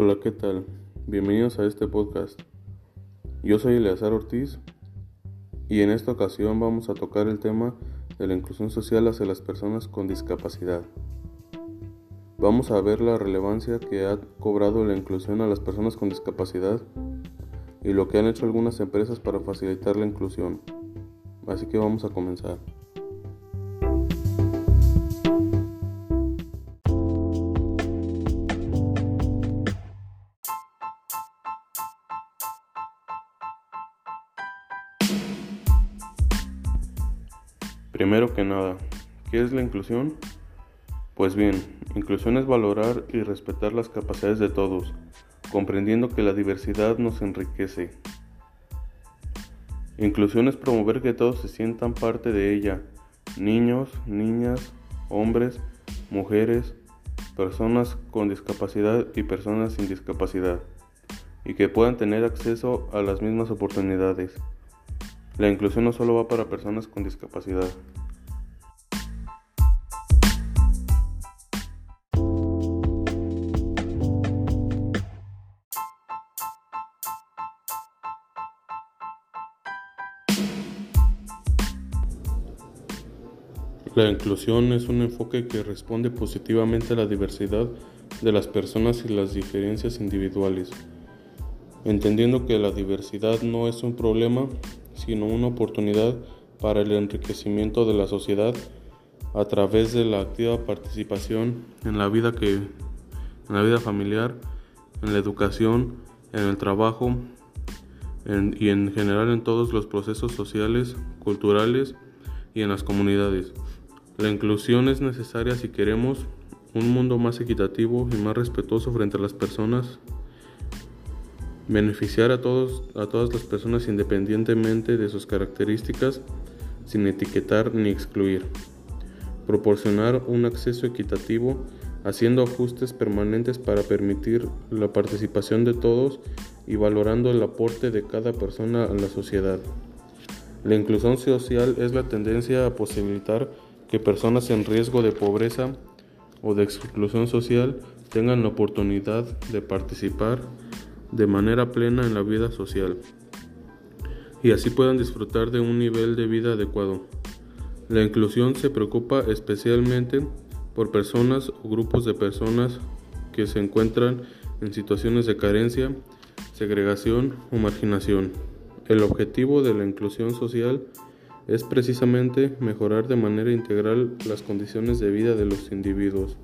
Hola, ¿qué tal? Bienvenidos a este podcast. Yo soy Eleazar Ortiz y en esta ocasión vamos a tocar el tema de la inclusión social hacia las personas con discapacidad. Vamos a ver la relevancia que ha cobrado la inclusión a las personas con discapacidad y lo que han hecho algunas empresas para facilitar la inclusión. Así que vamos a comenzar. Primero que nada, ¿qué es la inclusión? Pues bien, inclusión es valorar y respetar las capacidades de todos, comprendiendo que la diversidad nos enriquece. Inclusión es promover que todos se sientan parte de ella, niños, niñas, hombres, mujeres, personas con discapacidad y personas sin discapacidad, y que puedan tener acceso a las mismas oportunidades. La inclusión no solo va para personas con discapacidad. La inclusión es un enfoque que responde positivamente a la diversidad de las personas y las diferencias individuales, entendiendo que la diversidad no es un problema, sino una oportunidad para el enriquecimiento de la sociedad a través de la activa participación en la vida que en la vida familiar, en la educación, en el trabajo y en general en todos los procesos sociales, culturales y en las comunidades. La inclusión es necesaria si queremos un mundo más equitativo y más respetuoso frente a las personas beneficiar a, todos, a todas las personas independientemente de sus características sin etiquetar ni excluir, proporcionar un acceso equitativo haciendo ajustes permanentes para permitir la participación de todos y valorando el aporte de cada persona a la sociedad. La inclusión social es la tendencia a posibilitar que personas en riesgo de pobreza o de exclusión social tengan la oportunidad de participar de manera plena en la vida social y así puedan disfrutar de un nivel de vida adecuado. La inclusión se preocupa especialmente por personas o grupos de personas que se encuentran en situaciones de carencia, segregación o marginación. El objetivo de la inclusión social es precisamente mejorar de manera integral las condiciones de vida de los individuos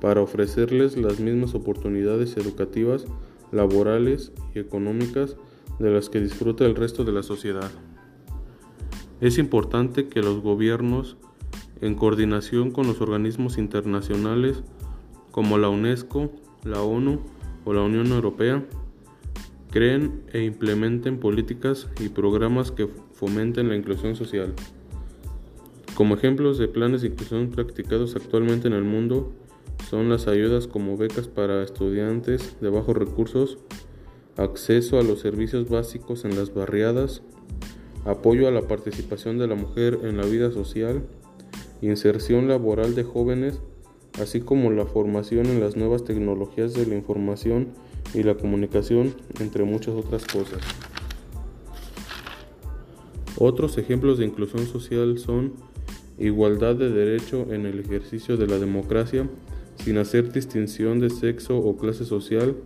para ofrecerles las mismas oportunidades educativas laborales y económicas de las que disfruta el resto de la sociedad. Es importante que los gobiernos, en coordinación con los organismos internacionales como la UNESCO, la ONU o la Unión Europea, creen e implementen políticas y programas que fomenten la inclusión social. Como ejemplos de planes de inclusión practicados actualmente en el mundo, son las ayudas como becas para estudiantes de bajos recursos, acceso a los servicios básicos en las barriadas, apoyo a la participación de la mujer en la vida social, inserción laboral de jóvenes, así como la formación en las nuevas tecnologías de la información y la comunicación, entre muchas otras cosas. Otros ejemplos de inclusión social son igualdad de derecho en el ejercicio de la democracia, sin hacer distinción de sexo o clase social,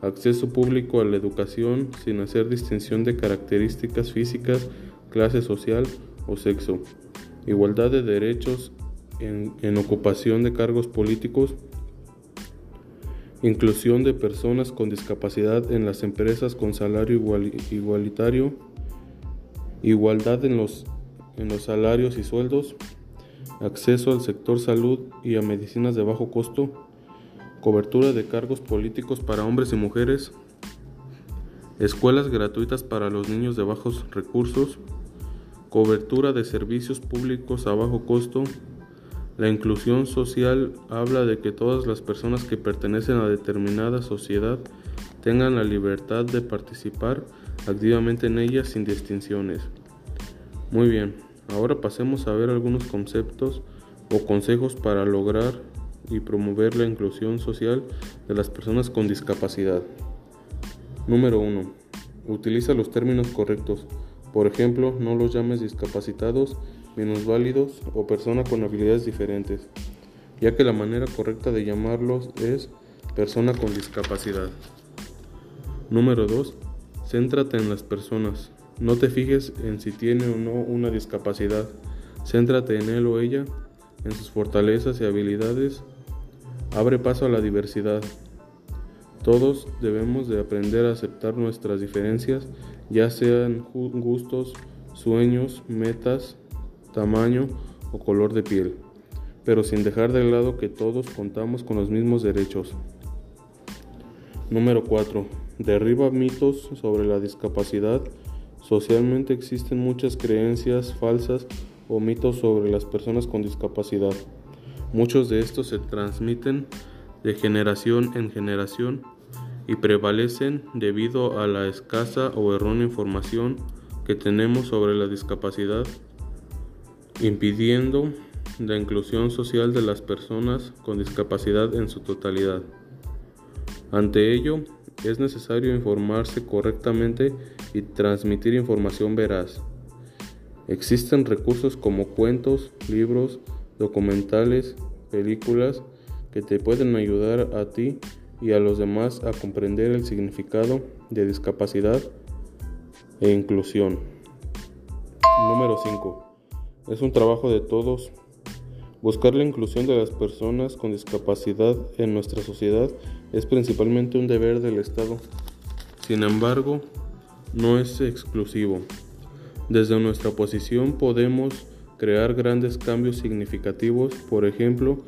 acceso público a la educación sin hacer distinción de características físicas, clase social o sexo, igualdad de derechos en, ocupación de cargos políticos, inclusión de personas con discapacidad en las empresas con salario igualitario, igualdad en los, en los salarios y sueldos, acceso al sector salud y a medicinas de bajo costo, cobertura de cargos políticos para hombres y mujeres, escuelas gratuitas para los niños de bajos recursos, cobertura de servicios públicos a bajo costo. La inclusión social habla de que todas las personas que pertenecen a determinada sociedad tengan la libertad de participar activamente en ella sin distinciones. Muy bien. Ahora pasemos a ver algunos conceptos o consejos para lograr y promover la inclusión social de las personas con discapacidad. Número 1. Utiliza los términos correctos. Por ejemplo, no los llames discapacitados, minusválidos o persona con habilidades diferentes, ya que la manera correcta de llamarlos es persona con discapacidad. Número 2. Céntrate en las personas. No te fijes en si tiene o no una discapacidad. Céntrate en él o ella, en sus fortalezas y habilidades. Abre paso a la diversidad. Todos debemos de aprender a aceptar nuestras diferencias, ya sean gustos, sueños, metas, tamaño o color de piel, pero sin dejar de lado que todos contamos con los mismos derechos. Número 4. Derriba mitos sobre la discapacidad. Socialmente existen muchas creencias falsas o mitos sobre las personas con discapacidad. Muchos de estos se transmiten de generación en generación y prevalecen debido a la escasa o errónea información que tenemos sobre la discapacidad, impidiendo la inclusión social de las personas con discapacidad en su totalidad. Ante ello, es necesario informarse correctamente y transmitir información veraz. Existen recursos como cuentos, libros, documentales, películas que te pueden ayudar a ti y a los demás a comprender el significado de discapacidad e inclusión. Número 5. Es un trabajo de todos. Buscar la inclusión de las personas con discapacidad en nuestra sociedad es principalmente un deber del Estado. Sin embargo, no es exclusivo. Desde nuestra posición podemos crear grandes cambios significativos, por ejemplo,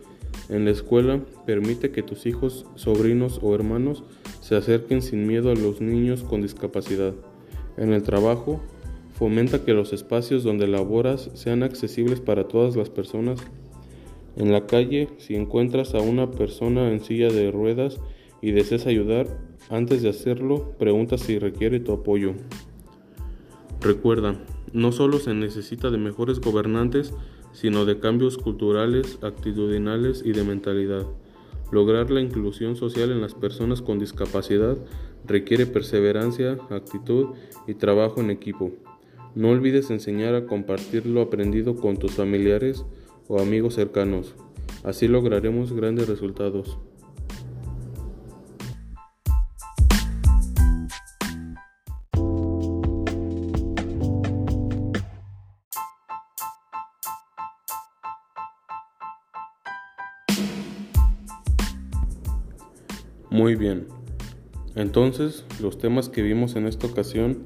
en la escuela permite que tus hijos, sobrinos o hermanos se acerquen sin miedo a los niños con discapacidad. En el trabajo, fomenta que los espacios donde laboras sean accesibles para todas las personas. En la calle, si encuentras a una persona en silla de ruedas y deseas ayudar, antes de hacerlo, pregunta si requiere tu apoyo. Recuerda, no solo se necesita de mejores gobernantes, sino de cambios culturales, actitudinales y de mentalidad. Lograr la inclusión social en las personas con discapacidad requiere perseverancia, actitud y trabajo en equipo. No olvides enseñar a compartir lo aprendido con tus familiares o amigos cercanos. Así lograremos grandes resultados. Muy bien. Entonces, los temas que vimos en esta ocasión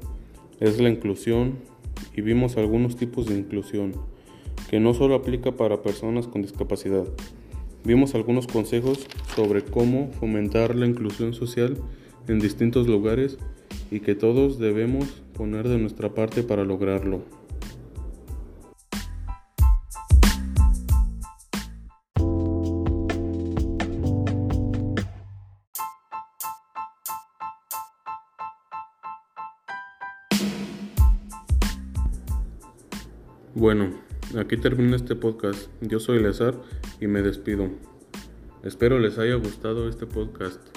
es la inclusión y vimos algunos tipos de inclusión que no solo aplica para personas con discapacidad. Vimos algunos consejos sobre cómo fomentar la inclusión social en distintos lugares y que todos debemos poner de nuestra parte para lograrlo. Bueno, aquí termina este podcast. Yo soy Lezar y me despido. Espero les haya gustado este podcast.